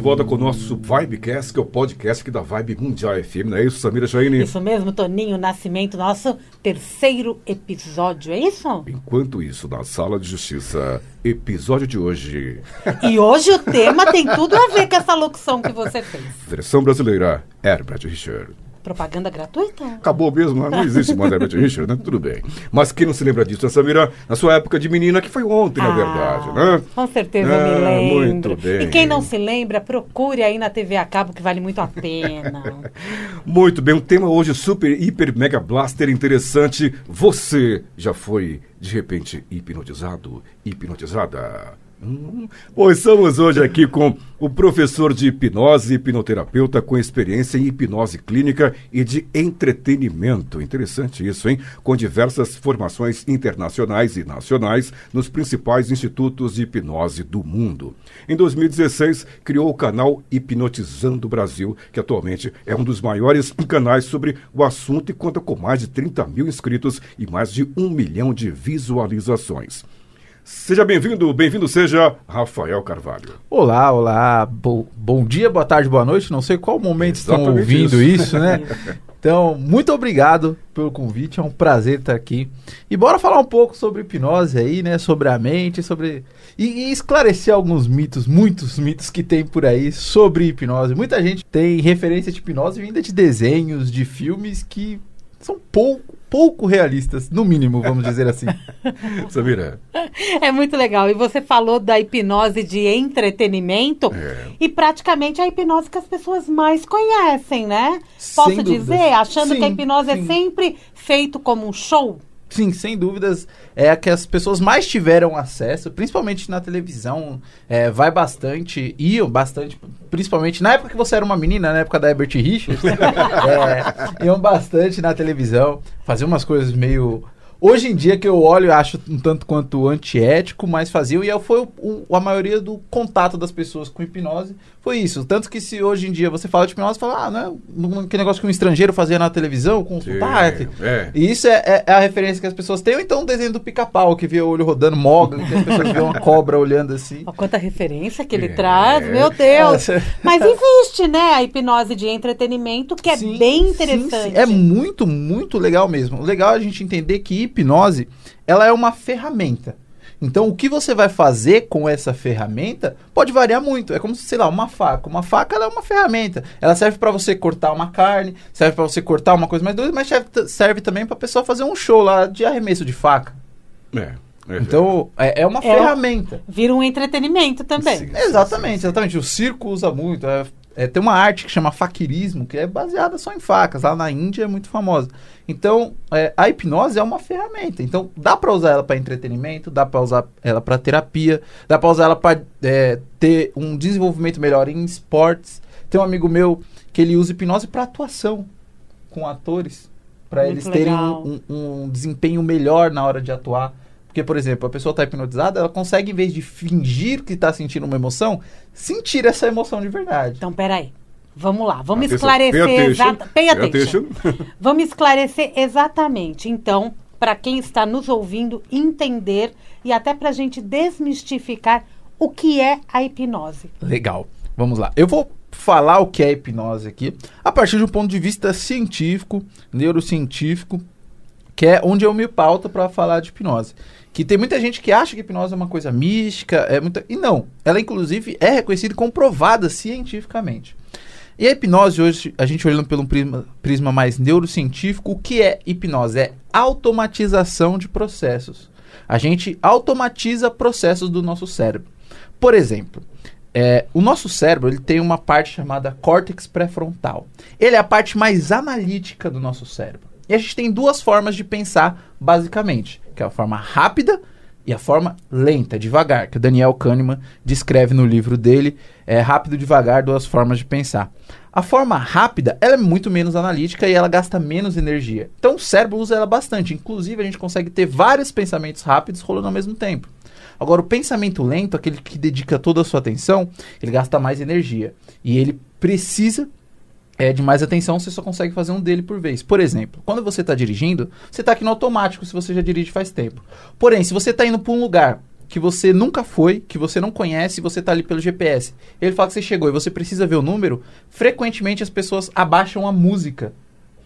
Volta com o nosso Vibecast, que é o podcast aqui da Vibe Mundial FM, não é isso, Samira Jaine? Isso mesmo, Toninho Nascimento, nosso terceiro episódio, é isso? Enquanto isso, na Sala de Justiça, episódio de hoje. E hoje o tema tem tudo a ver com essa locução que você fez. Versão brasileira, Herbert Richard. Propaganda gratuita? Acabou mesmo, não existe mais Herbert Richard, né? Tudo bem. Mas quem não se lembra disso, né, Samira? Na sua época de menina, que foi ontem, na Ah, verdade, né? Com certeza Ah, me lembro. muito bem. E quem não se lembra, procure aí na TV a cabo que vale muito a pena. Muito bem, um tema hoje super, hiper, mega blaster interessante. Você já foi, de repente, hipnotizado? Hipnotizada? Hum, Pois estamos hoje aqui com o professor de hipnose, hipnoterapeuta com experiência em hipnose clínica e de entretenimento. Interessante isso, hein? Com diversas formações internacionais e nacionais nos principais institutos de hipnose do mundo. Em 2016, criou o canal Hipnotizando Brasil, que atualmente é um dos maiores canais sobre o assunto e conta com mais de 30 mil inscritos e mais de um milhão de visualizações. Seja bem-vindo, bem-vindo seja Rafael Carvalho. Olá, olá, bo- bom dia, boa tarde, boa noite. Não sei qual momento estão Exatamente ouvindo isso. isso, né? Então, muito obrigado pelo convite, é um prazer estar aqui. E bora falar um pouco sobre hipnose aí, né? Sobre a mente, sobre. E, e esclarecer alguns mitos, muitos mitos que tem por aí sobre hipnose. Muita gente tem referência de hipnose vinda de desenhos, de filmes que são pouco, pouco realistas, no mínimo, vamos dizer assim. Samira, É muito legal. E você falou da hipnose de entretenimento É. e praticamente é a hipnose que as pessoas mais conhecem, né? Posso Sem dúvidas. dizer, achando que a Sim, hipnose é sim. sempre feito como um show. Sim, sem dúvidas, é a que as pessoas mais tiveram acesso, principalmente na televisão, é, vai bastante, iam bastante, principalmente na época que você era uma menina, na época da Herbert Richards, é, iam bastante na televisão, faziam umas coisas meio... Hoje em dia que eu olho, eu acho um tanto quanto antiético, mas faziam, e foi o- o- a maioria do contato das pessoas com hipnose, foi isso. Tanto que se hoje em dia você fala de hipnose, fala, ah, não é aquele negócio que um estrangeiro fazia na televisão, consultar, Sim, é. e isso é, é- é a referência que as pessoas têm, ou então o desenho do pica-pau, que vê o olho rodando, Mogli, que as pessoas vêem uma cobra olhando assim. Ó, quanta referência que ele É. traz, meu Deus! É. Mas existe, né, a hipnose de entretenimento, que é Sim, bem sim, interessante. sim. É muito, muito legal mesmo. O legal é a gente entender que hipnose, ela é uma ferramenta. Então, o que você vai fazer com essa ferramenta pode variar muito. É como, sei lá, uma faca. Uma faca ela é uma ferramenta. Ela serve para você cortar uma carne, serve para você cortar uma coisa mais doida, mas serve, serve também para pessoa fazer um show lá de arremesso de faca. É, é Então, é, é uma É. ferramenta. Vira um entretenimento também. Sim. Exatamente, exatamente. O circo usa muito. É, é, tem uma arte que chama faquirismo, que é baseada só em facas. Lá na Índia é muito famosa. Então, é, a hipnose é uma ferramenta. Então, dá pra usar ela para entretenimento, dá pra usar ela para terapia, dá pra usar ela para ter um desenvolvimento melhor em esportes. Tem um amigo meu que ele usa hipnose para atuação com atores, para eles terem um, um- um desempenho melhor na hora de atuar. Porque, por exemplo, a pessoa está hipnotizada, ela consegue, em vez de fingir que está sentindo uma emoção, sentir essa emoção de verdade. Então, peraí. Vamos lá, vamos Atenção, esclarecer pay attention, exata- Pay pay attention. attention. Vamos esclarecer exatamente. Então, para quem está nos ouvindo entender e até para a gente desmistificar o que é a hipnose. Legal. Vamos lá. Eu vou falar o que é hipnose aqui a partir de um ponto de vista científico, neurocientífico, que é onde eu me pauto para falar de hipnose. Que tem muita gente que acha que hipnose é uma coisa mística, é muita... e não. Ela inclusive é reconhecida e comprovada cientificamente. E a hipnose hoje, a gente olhando pelo prisma, prisma mais neurocientífico, o que é hipnose? É automatização de processos. A gente automatiza processos do nosso cérebro. Por exemplo, é, o nosso cérebro ele tem uma parte chamada córtex pré-frontal. Ele é a parte mais analítica do nosso cérebro. E a gente tem duas formas de pensar, basicamente, que é a forma rápida e a forma lenta, devagar, que o Daniel Kahneman descreve no livro dele, é Rápido Devagar, duas formas de pensar. A forma rápida, ela é muito menos analítica e ela gasta menos energia. Então o cérebro usa ela bastante. Inclusive, a gente consegue ter vários pensamentos rápidos rolando ao mesmo tempo. Agora, o pensamento lento, aquele que dedica toda a sua atenção, ele gasta mais energia. E ele precisa é, de mais atenção, você só consegue fazer um dele por vez. Por exemplo, quando você está dirigindo, você está aqui no automático se você já dirige faz tempo. Porém, se você está indo para um lugar que você nunca foi, que você não conhece, você está ali pelo GPS. Ele fala que você chegou e você precisa ver o número, frequentemente as pessoas abaixam a música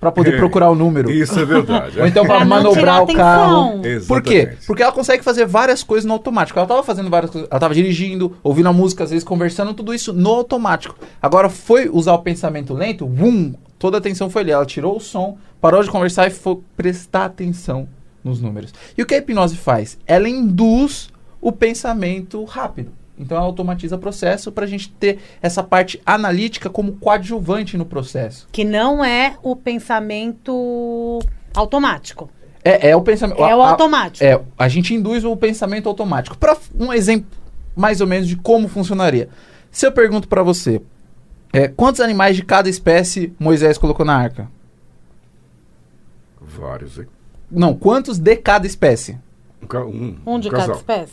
para poder É, procurar o número. Isso é verdade. Ou então Pra para manobrar o carro. atenção. Por quê? Exatamente. Porque ela consegue fazer várias coisas no automático. Ela tava fazendo várias coisas. Ela tava dirigindo, ouvindo a música, às vezes conversando, tudo isso no automático. Agora foi usar o pensamento lento, vum, toda a atenção foi ali. Ela tirou o som, parou de conversar e foi prestar atenção nos números. E o que a hipnose faz? Ela induz o pensamento rápido. Então ela automatiza o processo para a gente ter essa parte analítica como coadjuvante no processo. Que não é o pensamento automático. É, é o pensamento. É o a- a- automático. É, a gente induz o pensamento automático. Para um exemplo mais ou menos de como funcionaria. Se eu pergunto para você, é, quantos animais de cada espécie Moisés colocou na arca? Vários, hein? Não, quantos de cada espécie? Um, um, Um de um cada espécie?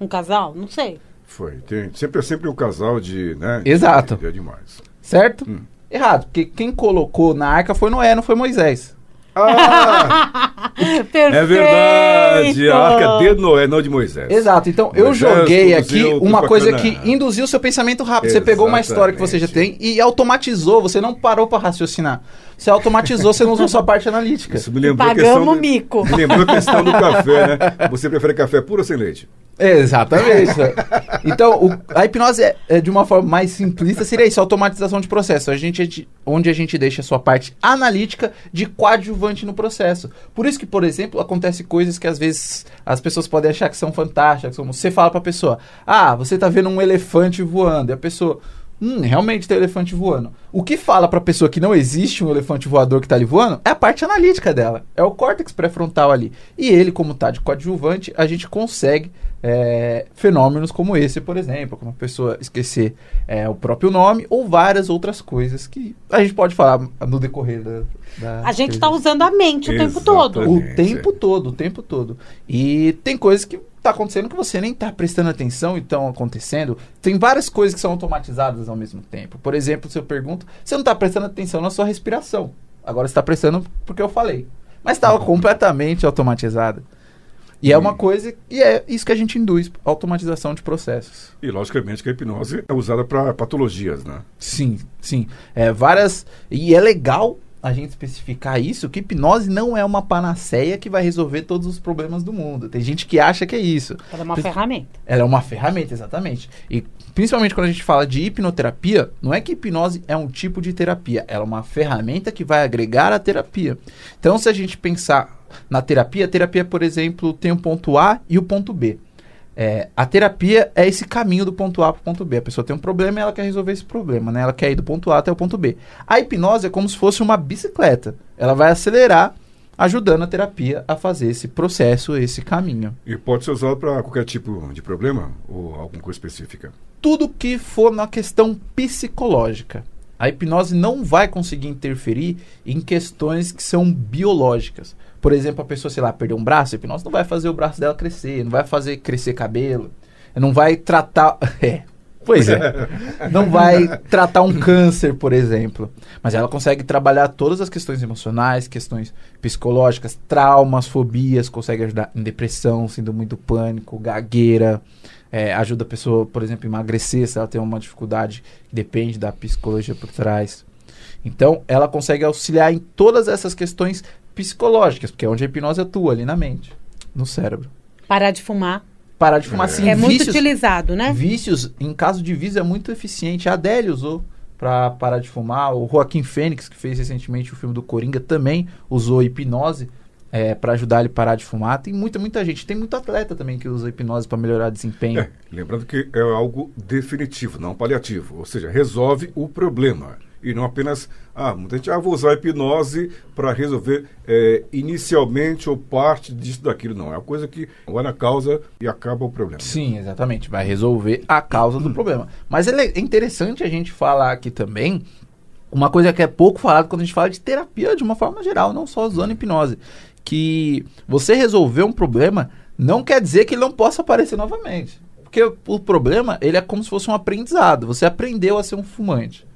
Um casal? Não sei. Foi. Tem, sempre é sempre um casal de, né? Exato. De, de animais. Certo? Hum. Errado, porque quem colocou na arca foi Noé, não foi Moisés. Ah, é verdade. A arca de Noé, não de Moisés. Exato, então eu Moisés joguei produziu aqui uma coisa bacana. que induziu seu pensamento rápido. Você pegou uma história que você já tem Exatamente. e automatizou, você não parou para raciocinar. Você automatizou, você não usou sua parte analítica. Isso me lembrou a Pagamos do, mico. Me lembrou a questão do café, né? Você prefere café puro ou sem leite? Exatamente. então, o- a hipnose é, é de uma forma mais simplista seria isso, automatização de processo. A gente, é de- onde a gente deixa a sua parte analítica de coadjuvante no processo. Por isso que, por exemplo, acontece coisas que às vezes as pessoas podem achar que são fantásticas. Como você fala pra pessoa, ah, você tá vendo um elefante voando. E a pessoa, hum, realmente tem elefante voando. O que fala pra pessoa que não existe um elefante voador que tá ali voando é a parte analítica dela. É o córtex pré-frontal ali. E ele, como tá de coadjuvante, a gente consegue é, fenômenos como esse, por exemplo, como a pessoa esquecer é, o próprio nome ou várias outras coisas que a gente pode falar no decorrer da. da A gente tá entrevista. usando a mente o tempo todo. O Exatamente. tempo todo, o tempo todo. E tem coisas que tá acontecendo que você nem tá prestando atenção e estão acontecendo. Tem várias coisas que são automatizadas ao mesmo tempo. Por exemplo, se eu pergunto, você não tá prestando atenção na sua respiração. Agora você tá prestando porque eu falei. Mas estava completamente automatizada. E é uma coisa, e é isso que a gente induz, automatização de processos. E, logicamente, que a hipnose é usada para patologias, né? Sim, sim. É, várias. E é legal a gente especificar isso, que hipnose não é uma panaceia que vai resolver todos os problemas do mundo. Tem gente que acha que é isso. Ela é uma ferramenta. Ela é uma ferramenta, exatamente. E principalmente quando a gente fala de hipnoterapia, não é que hipnose é um tipo de terapia, ela é uma ferramenta que vai agregar a terapia. Então, se a gente pensar na terapia, a terapia, por exemplo, tem o ponto A e o ponto B. É, a terapia é esse caminho do ponto A para o ponto B. A pessoa tem um problema e ela quer resolver esse problema, né? Ela quer ir do ponto A até o ponto B. A hipnose é como se fosse uma bicicleta. Ela vai acelerar, ajudando a terapia a fazer esse processo, esse caminho. E pode ser usado para qualquer tipo de problema ou alguma coisa específica. tudo que for na questão psicológica. A hipnose não vai conseguir interferir em questões que são biológicas. Por exemplo, a pessoa, sei lá, perdeu um braço, a hipnose não vai fazer o braço dela crescer, não vai fazer crescer cabelo, não vai tratar. É. Pois é. Não vai tratar um câncer, por exemplo. Mas ela consegue trabalhar todas as questões emocionais, questões psicológicas, traumas, fobias, consegue ajudar em depressão, síndrome do pânico, gagueira, é, ajuda a pessoa, por exemplo, a emagrecer se ela tem uma dificuldade que depende da psicologia por trás. Então, ela consegue auxiliar em todas essas questões psicológicas, porque é onde a hipnose atua, ali na mente, no cérebro. Parar de fumar. Parar de fumar, sim. é muito vícios, utilizado, né? vícios, em caso de vício, é muito eficiente. A Adele usou para parar de fumar. O Joaquim Fênix, que fez recentemente o filme do Coringa, também usou hipnose é, para ajudar ele a parar de fumar. Tem muita, muita gente. Tem muito atleta também que usa hipnose para melhorar desempenho. É, lembrando que é algo definitivo, não paliativo. Ou seja, resolve o problema. E não apenas, ah, muita gente, ah, vou usar a hipnose para resolver é, inicialmente ou parte disso, daquilo. Não, é uma coisa que vai na causa e acaba o problema. Sim, exatamente. Vai resolver a causa do problema. Mas é interessante a gente falar aqui também uma coisa que é pouco falado quando a gente fala de terapia de uma forma geral, não só usando hipnose. Que você resolver um problema não quer dizer que ele não possa aparecer novamente. Porque o problema, ele é como se fosse um aprendizado. Você aprendeu a ser um fumante.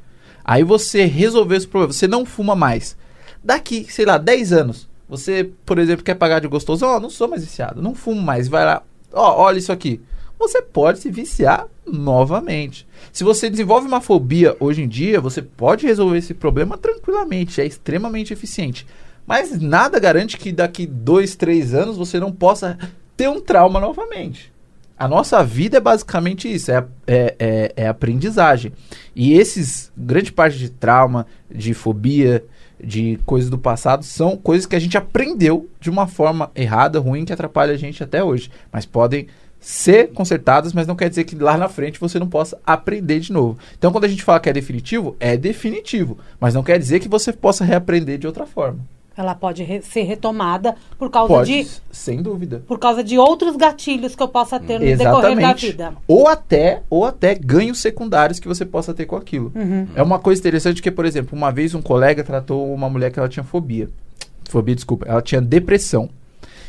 Aí você resolveu esse problema, você não fuma mais. Daqui, sei lá, 10 anos, você, por exemplo, quer pagar de gostoso, ó, oh, não sou mais viciado, não fumo mais, vai lá, ó, oh, olha isso aqui. Você pode se viciar novamente. Se você desenvolve uma fobia hoje em dia, você pode resolver esse problema tranquilamente, é extremamente eficiente. Mas nada garante que daqui dois, três anos você não possa ter um trauma novamente. A nossa vida é basicamente isso, é, é, é, é aprendizagem. E esses, grande parte de trauma, de fobia, de coisas do passado, são coisas que a gente aprendeu de uma forma errada, ruim, que atrapalha a gente até hoje. Mas podem ser consertadas, mas não quer dizer que lá na frente você não possa aprender de novo. Então, quando a gente fala que é definitivo, é definitivo, mas não quer dizer que você possa reaprender de outra forma. Ela pode re ser retomada por causa pode, de. Sem dúvida. Por causa de outros gatilhos que eu possa ter no Exatamente. decorrer da vida. Ou até, ou até ganhos secundários que você possa ter com aquilo. Uhum. É uma coisa interessante que, por exemplo, uma vez um colega tratou uma mulher que ela tinha fobia. Fobia, desculpa. Ela tinha depressão.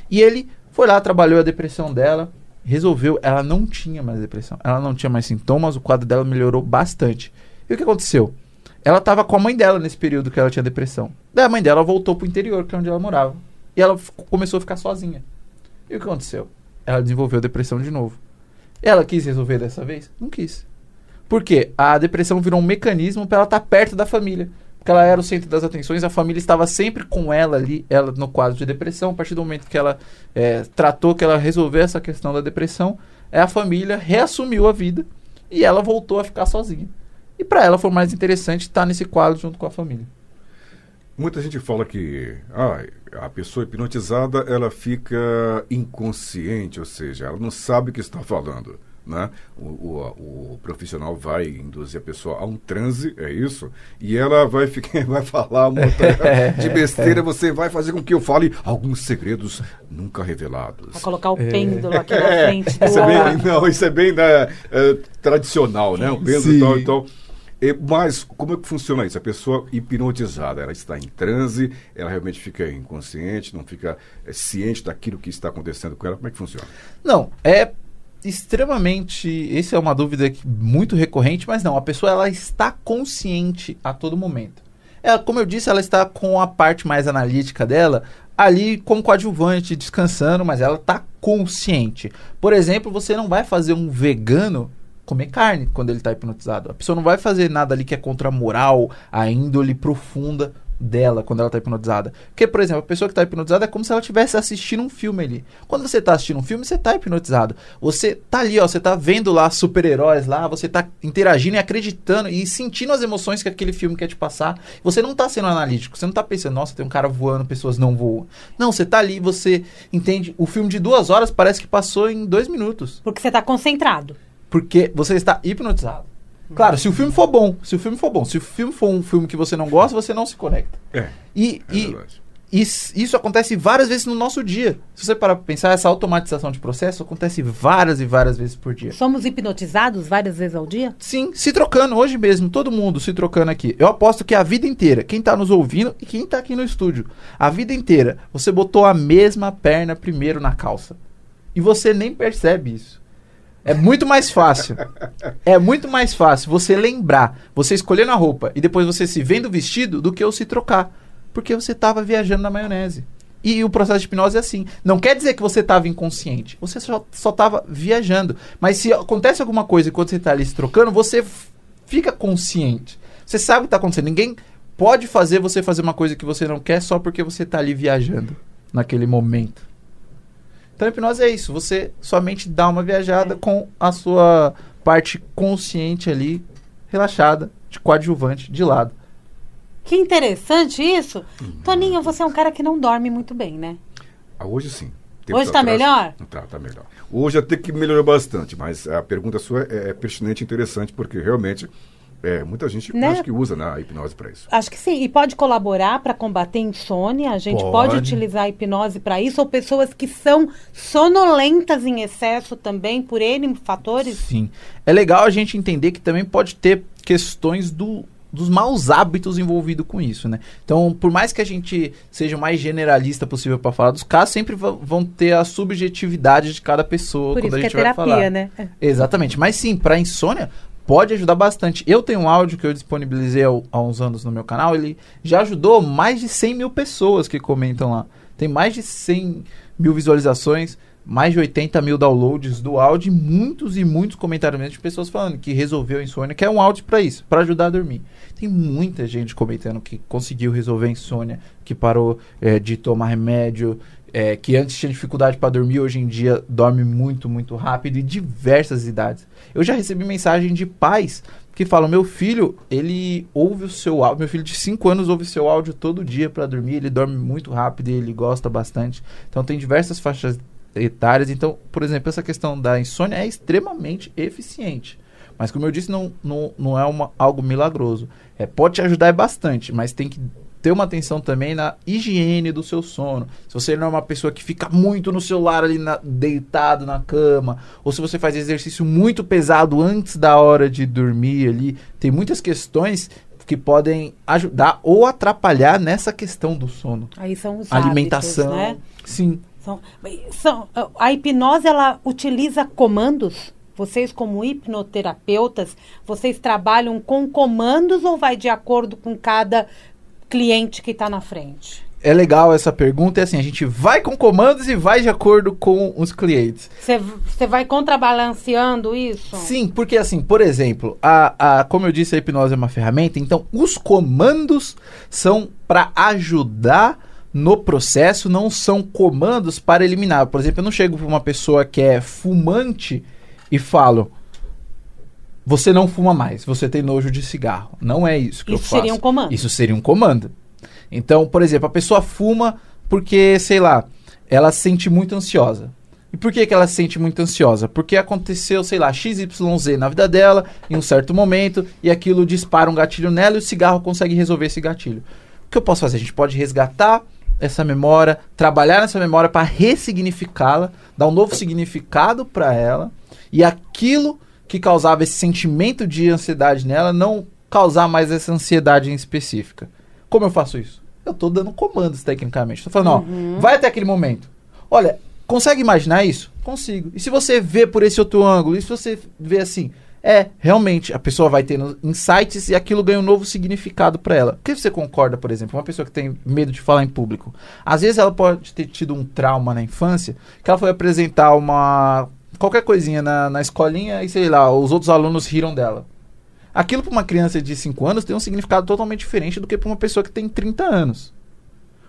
E ele foi lá, trabalhou a depressão dela, resolveu. Ela não tinha mais depressão. Ela não tinha mais sintomas, o quadro dela melhorou bastante. E o que aconteceu? Ela estava com a mãe dela nesse período que ela tinha depressão. Daí a mãe dela voltou pro interior, que é onde ela morava. E ela começou a ficar sozinha. E o que aconteceu? Ela desenvolveu depressão de novo. Ela quis resolver dessa vez? Não quis. Por quê? A depressão virou um mecanismo para ela estar tá perto da família. Porque ela era o centro das atenções, a família estava sempre com ela ali, ela no quadro de depressão. A partir do momento que ela é, tratou, que ela resolveu essa questão da depressão, é, a família reassumiu a vida e ela voltou a ficar sozinha. E para ela foi mais interessante estar nesse quadro junto com a família. Muita gente fala que ah, a pessoa hipnotizada ela fica inconsciente, ou seja, ela não sabe o que está falando. Né? O, o, o, profissional vai induzir a pessoa a um transe, é isso, e ela vai ficar, vai falar uma de besteira, você vai fazer com que eu fale alguns segredos nunca revelados. Vai colocar o pêndulo aqui na é, frente do isso é bem, Não, isso é bem né, é, tradicional, né? O pêndulo e tal, então. E, mas como é que funciona isso? A pessoa hipnotizada, ela está em transe, ela realmente fica inconsciente, não fica é, ciente daquilo que está acontecendo com ela. Como é que funciona? Não, é extremamente. Essa é uma dúvida muito recorrente, mas não, a pessoa ela está consciente a todo momento. Ela, como eu disse, ela está com a parte mais analítica dela ali como coadjuvante, descansando, mas ela está consciente. Por exemplo, você não vai fazer um vegano comer carne quando ele está hipnotizado. A pessoa não vai fazer nada ali que é contra a moral, a índole profunda dela quando ela está hipnotizada. Porque, por exemplo, a pessoa que está hipnotizada é como se ela estivesse assistindo um filme ali. Quando você está assistindo um filme, você está hipnotizado. Você tá ali, ó, você tá vendo lá super-heróis lá, você está interagindo e acreditando e sentindo as emoções que aquele filme quer te passar. Você não está sendo analítico, você não está pensando, nossa, tem um cara voando, pessoas não voam. Não, você está ali, você entende. O filme de duas horas parece que passou em dois minutos. Porque você está concentrado. Porque você está hipnotizado. Claro, se o filme for bom, se o filme for bom, se o filme for um filme que você não gosta, você não se conecta. É. E, é e isso, isso, acontece várias vezes no nosso dia. Se você parar para pensar, essa automatização de processo acontece várias e várias vezes por dia. Somos hipnotizados várias vezes ao dia? Sim, se trocando hoje mesmo, todo mundo se trocando aqui. Eu aposto que a vida inteira, quem está nos ouvindo e quem está aqui no estúdio, a vida inteira, você botou a mesma perna primeiro na calça. E você nem percebe isso. É muito mais fácil. É muito mais fácil você lembrar, você escolher na roupa e depois você se vendo vestido do que eu se trocar. Porque você estava viajando na maionese. E o processo de hipnose é assim. Não quer dizer que você estava inconsciente. Você só estava viajando. Mas se acontece alguma coisa enquanto você está ali se trocando, você fica consciente. Você sabe o que está acontecendo. Ninguém pode fazer você fazer uma coisa que você não quer só porque você está ali viajando naquele momento. Então, a hipnose é isso. Você somente dá uma viajada com a sua parte consciente ali, relaxada, de coadjuvante, de lado. Que interessante isso. Uhum. Toninho, você é um cara que não dorme muito bem, né? Ah, hoje sim. Tempo hoje está melhor? Tá, tá melhor. Hoje até que melhorou bastante, mas a pergunta sua é, é pertinente e interessante, porque realmente é, muita gente né? acho que usa né, a hipnose para isso. Acho que sim. E pode colaborar para combater insônia. A gente pode, pode utilizar a hipnose para isso. Ou pessoas que são sonolentas em excesso também, por N fatores. Sim. É legal a gente entender que também pode ter questões do dos maus hábitos envolvidos com isso, né? Então, por mais que a gente seja o mais generalista possível para falar dos casos, sempre vão ter a subjetividade de cada pessoa por quando isso a gente que é terapia, vai falar. né? Exatamente. Mas sim, para insônia pode ajudar bastante. Eu tenho um áudio que eu disponibilizei há, uns anos no meu canal, ele já ajudou mais de 100 mil pessoas que comentam lá. Tem mais de 100 mil visualizações mais de 80 mil downloads do áudio muitos e muitos comentários de pessoas falando que resolveu a insônia, que é um áudio para isso, para ajudar a dormir. Tem muita gente comentando que conseguiu resolver a insônia, que parou é, de tomar remédio, é, que antes tinha dificuldade para dormir, hoje em dia dorme muito, muito rápido e diversas idades. Eu já recebi mensagem de pais que falam: meu filho, ele ouve o seu áudio, meu filho de 5 anos ouve o seu áudio todo dia para dormir, ele dorme muito rápido e ele gosta bastante. Então tem diversas faixas etárias. Então, por exemplo, essa questão da insônia é extremamente eficiente. Mas, como eu disse, não, não, não é uma, algo milagroso. É, pode te ajudar bastante, mas tem que ter uma atenção também na higiene do seu sono. Se você não é uma pessoa que fica muito no celular ali na, deitado na cama, ou se você faz exercício muito pesado antes da hora de dormir ali, tem muitas questões que podem ajudar ou atrapalhar nessa questão do sono. Aí são os alimentação, hábitos, né? sim. São, são, a hipnose ela utiliza comandos? Vocês, como hipnoterapeutas, vocês trabalham com comandos ou vai de acordo com cada cliente que está na frente? É legal essa pergunta, é assim, a gente vai com comandos e vai de acordo com os clientes. Você vai contrabalanceando isso? Sim, porque assim, por exemplo, a, a, como eu disse, a hipnose é uma ferramenta, então os comandos são para ajudar no processo não são comandos para eliminar. Por exemplo, eu não chego para uma pessoa que é fumante e falo: você não fuma mais, você tem nojo de cigarro. Não é isso que isso eu faço. Isso seria um comando. Isso seria um comando. Então, por exemplo, a pessoa fuma porque, sei lá, ela se sente muito ansiosa. E por que, que ela se sente muito ansiosa? Porque aconteceu, sei lá, XYZ na vida dela, em um certo momento, e aquilo dispara um gatilho nela e o cigarro consegue resolver esse gatilho. O que eu posso fazer? A gente pode resgatar essa memória, trabalhar nessa memória para ressignificá-la, dar um novo significado para ela e aquilo que causava esse sentimento de ansiedade nela não causar mais essa ansiedade em específica. Como eu faço isso? Eu estou dando comandos tecnicamente. Estou falando, uhum. ó, vai até aquele momento. Olha, consegue imaginar isso? Consigo. E se você vê por esse outro ângulo, e se você vê assim, é, realmente, a pessoa vai tendo insights e aquilo ganha um novo significado para ela. O que você concorda, por exemplo, uma pessoa que tem medo de falar em público? Às vezes ela pode ter tido um trauma na infância, que ela foi apresentar uma qualquer coisinha na, na escolinha e sei lá, os outros alunos riram dela. Aquilo para uma criança de 5 anos tem um significado totalmente diferente do que para uma pessoa que tem 30 anos.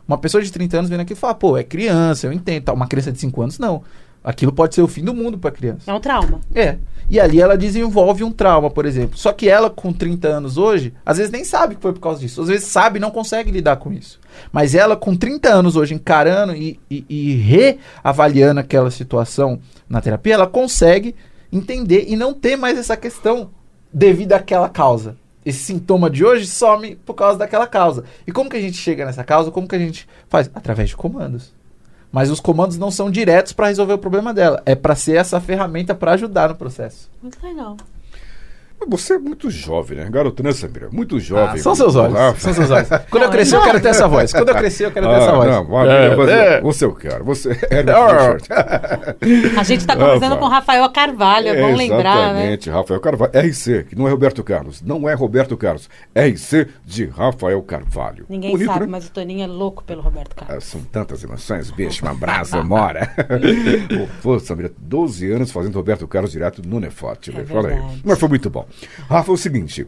Uma pessoa de 30 anos vendo aqui e fala, pô, é criança, eu entendo. Uma criança de 5 anos, não. Aquilo pode ser o fim do mundo para a criança. É um trauma. É. E ali ela desenvolve um trauma, por exemplo. Só que ela, com 30 anos hoje, às vezes nem sabe que foi por causa disso. Às vezes sabe e não consegue lidar com isso. Mas ela, com 30 anos hoje, encarando e, e, e reavaliando aquela situação na terapia, ela consegue entender e não ter mais essa questão devido àquela causa. Esse sintoma de hoje some por causa daquela causa. E como que a gente chega nessa causa? Como que a gente faz? Através de comandos. Mas os comandos não são diretos para resolver o problema dela. É para ser essa ferramenta para ajudar no processo. Muito legal. Você é muito jovem, né? Garotana Samira, muito jovem. Ah, são seus olhos. São seus olhos. Quando eu crescer, eu quero ter essa voz. Quando eu crescer, eu quero ter ah, essa voz. Não, é, você, é. você eu quero. Você A gente está conversando ah, com Rafael Carvalho, é bom lembrar. Né? Exatamente, né? Rafael Carvalho. RC, que não é Roberto Carlos. Não é Roberto Carlos. RC de Rafael Carvalho. Ninguém Bonito, sabe, né? mas o Toninho é louco pelo Roberto Carlos. Ah, são tantas emoções, bicho, uma brasa, mora. Pô, Samira, 12 anos fazendo Roberto Carlos direto no Nefote. É Fala aí. Mas foi muito bom. Rafa, seguinte,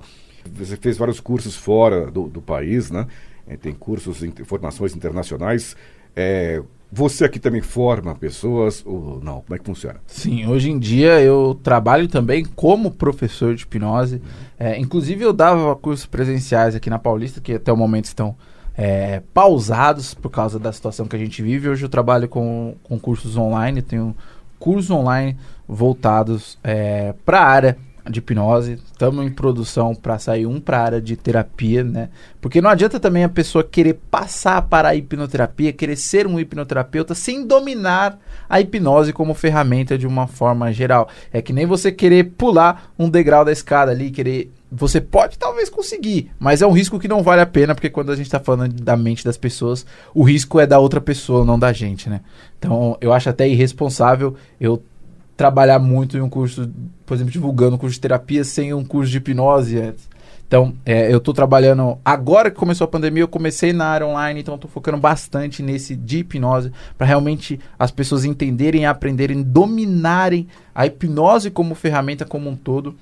você fez vários cursos fora do, do país, né? É, tem cursos, formações internacionais. É, você aqui também forma pessoas ou não? Como é que funciona? Sim, hoje em dia eu trabalho também como professor de hipnose. É, inclusive eu dava cursos presenciais aqui na Paulista, que até o momento estão é, pausados por causa da situação que a gente vive. Hoje eu trabalho com, com cursos online, tenho cursos online voltados é, para a área de hipnose. Estamos em produção para sair um para a área de terapia, né? Porque não adianta também a pessoa querer passar para a hipnoterapia, querer ser um hipnoterapeuta sem dominar a hipnose como ferramenta de uma forma geral. É que nem você querer pular um degrau da escada ali, querer você pode talvez conseguir, mas é um risco que não vale a pena, porque quando a gente está falando da mente das pessoas, o risco é da outra pessoa, não da gente, né? Então, eu acho até irresponsável eu trabalhar muito em um curso, por exemplo, divulgando um curso de terapia sem um curso de hipnose antes. Então, é, eu estou trabalhando. Agora que começou a pandemia, eu comecei na área online, então estou focando bastante nesse de hipnose, para realmente as pessoas entenderem, aprenderem, dominarem a hipnose como ferramenta como um todo.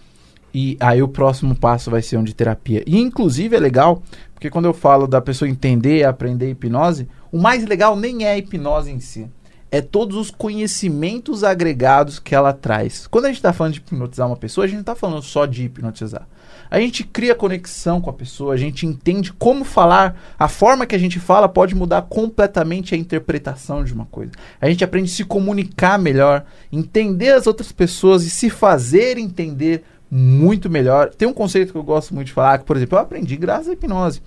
E aí o próximo passo vai ser um de terapia. E inclusive é legal, porque quando eu falo da pessoa entender aprender hipnose, o mais legal nem é a hipnose em si é todos os conhecimentos agregados que ela traz. Quando a gente está falando de hipnotizar uma pessoa, a gente não está falando só de hipnotizar. A gente cria conexão com a pessoa, a gente entende como falar, a forma que a gente fala pode mudar completamente a interpretação de uma coisa. A gente aprende a se comunicar melhor, entender as outras pessoas e se fazer entender muito melhor. Tem um conceito que eu gosto muito de falar, que, por exemplo, eu aprendi graças à hipnose,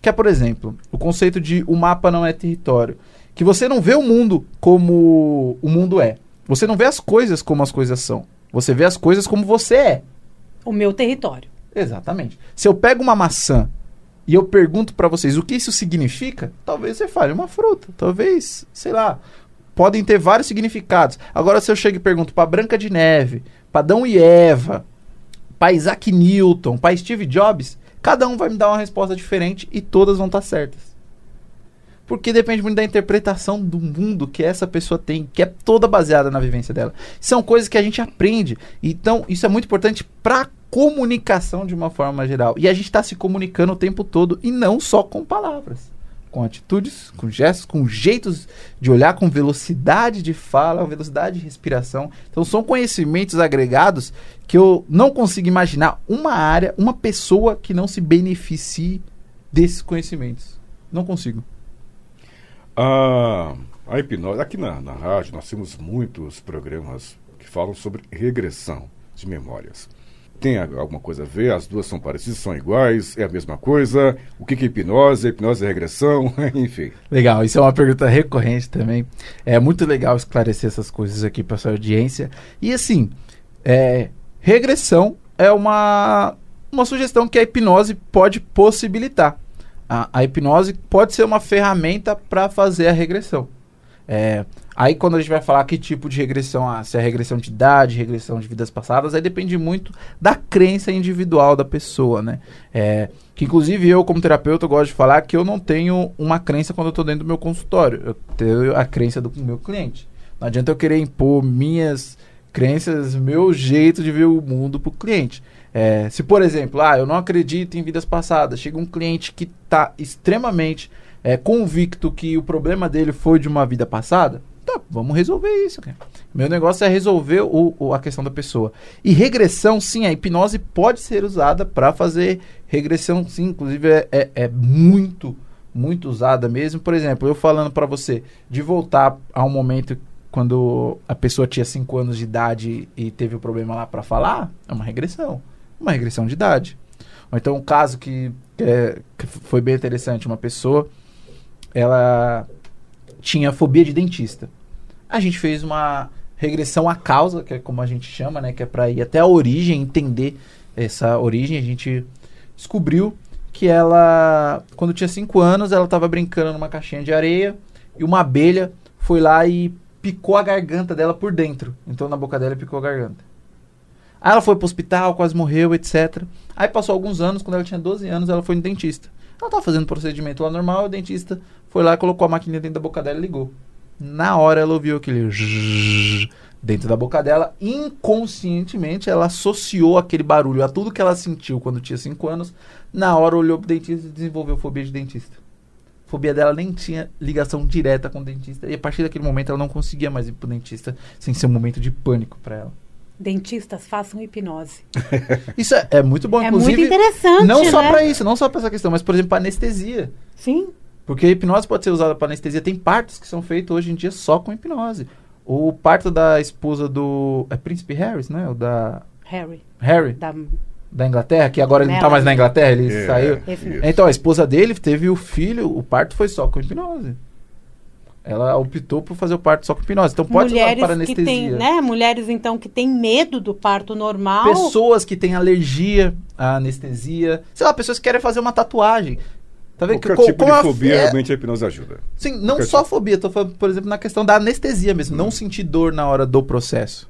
que é, por exemplo, o conceito de o mapa não é território que você não vê o mundo como o mundo é. Você não vê as coisas como as coisas são. Você vê as coisas como você é. O meu território. Exatamente. Se eu pego uma maçã e eu pergunto para vocês o que isso significa, talvez você fale uma fruta. Talvez, sei lá, podem ter vários significados. Agora, se eu chego e pergunto para Branca de Neve, para Adão e Eva, para Isaac Newton, para Steve Jobs, cada um vai me dar uma resposta diferente e todas vão estar tá certas. Porque depende muito da interpretação do mundo que essa pessoa tem, que é toda baseada na vivência dela. São coisas que a gente aprende. Então, isso é muito importante para comunicação de uma forma geral. E a gente está se comunicando o tempo todo e não só com palavras. Com atitudes, com gestos, com jeitos de olhar, com velocidade de fala, velocidade de respiração. Então, são conhecimentos agregados que eu não consigo imaginar uma área, uma pessoa que não se beneficie desses conhecimentos. Não consigo. A, a hipnose, aqui na, na rádio nós temos muitos programas que falam sobre regressão de memórias. Tem alguma coisa a ver? As duas são parecidas, são iguais, é a mesma coisa? O que, é hipnose? Hipnose é regressão? Enfim. Legal, isso é uma pergunta recorrente também. É muito legal esclarecer essas coisas aqui para sua audiência. E assim, é, regressão é uma, uma sugestão que a hipnose pode possibilitar a, a hipnose pode ser uma ferramenta para fazer a regressão. É, aí quando a gente vai falar que tipo de regressão, ah, se é regressão de idade, regressão de vidas passadas, aí depende muito da crença individual da pessoa, né? É, que inclusive eu, como terapeuta, gosto de falar que eu não tenho uma crença quando eu estou dentro do meu consultório. Eu tenho a crença do meu cliente. Não adianta eu querer impor minhas crenças, meu jeito de ver o mundo para o cliente. É, se, por exemplo, ah, eu não acredito em vidas passadas, chega um cliente que está extremamente é, convicto que o problema dele foi de uma vida passada, tá, vamos resolver isso. Meu negócio é resolver o, o, a questão da pessoa. E regressão, sim, a hipnose pode ser usada para fazer regressão, sim, inclusive é, é, é muito, muito usada mesmo. Por exemplo, eu falando para você de voltar a um momento quando a pessoa tinha 5 anos de idade e teve o um problema lá para falar, é uma regressão uma regressão de idade. Ou então um caso que, é, que foi bem interessante, uma pessoa, ela tinha fobia de dentista. A gente fez uma regressão à causa, que é como a gente chama, né, que é para ir até a origem, entender essa origem. A gente descobriu que ela, quando tinha 5 anos, ela estava brincando numa caixinha de areia e uma abelha foi lá e picou a garganta dela por dentro. Então na boca dela picou a garganta. Aí ela foi pro hospital, quase morreu, etc. Aí passou alguns anos, quando ela tinha 12 anos, ela foi no dentista. Ela tava fazendo procedimento lá normal, o dentista foi lá, colocou a máquina dentro da boca dela e ligou. Na hora ela ouviu aquele dentro da boca dela, inconscientemente ela associou aquele barulho a tudo que ela sentiu quando tinha 5 anos. Na hora olhou pro dentista e desenvolveu fobia de dentista. A fobia dela nem tinha ligação direta com o dentista. E a partir daquele momento ela não conseguia mais ir pro dentista sem ser um momento de pânico para ela. Dentistas façam hipnose. isso é, é, muito bom, é inclusive. muito interessante. Não só né? para isso, não só para essa questão, mas, por exemplo, para anestesia. Sim. Porque a hipnose pode ser usada para anestesia. Tem partos que são feitos hoje em dia só com hipnose. O parto da esposa do. É Príncipe Harris, né? O da Harry. Harry, Da... da Inglaterra, que agora ele não tá Melanie. mais na Inglaterra, ele É, saiu. Então, a esposa dele teve o filho, o parto foi só com hipnose. Ela optou por fazer o parto só com hipnose. Então pode usar Mulheres para que anestesia. têm, né? Mulheres, então, que têm medo do parto normal. Pessoas que têm alergia à anestesia. Sei lá, pessoas que querem fazer uma tatuagem. Tá vendo? Qualquer Co- tipo como de a- fobia, é, realmente a hipnose ajuda. Sim, não Qualquer só tipo. fobia, tô falando, por exemplo, na questão da anestesia mesmo, Hum. não sentir dor na hora do processo.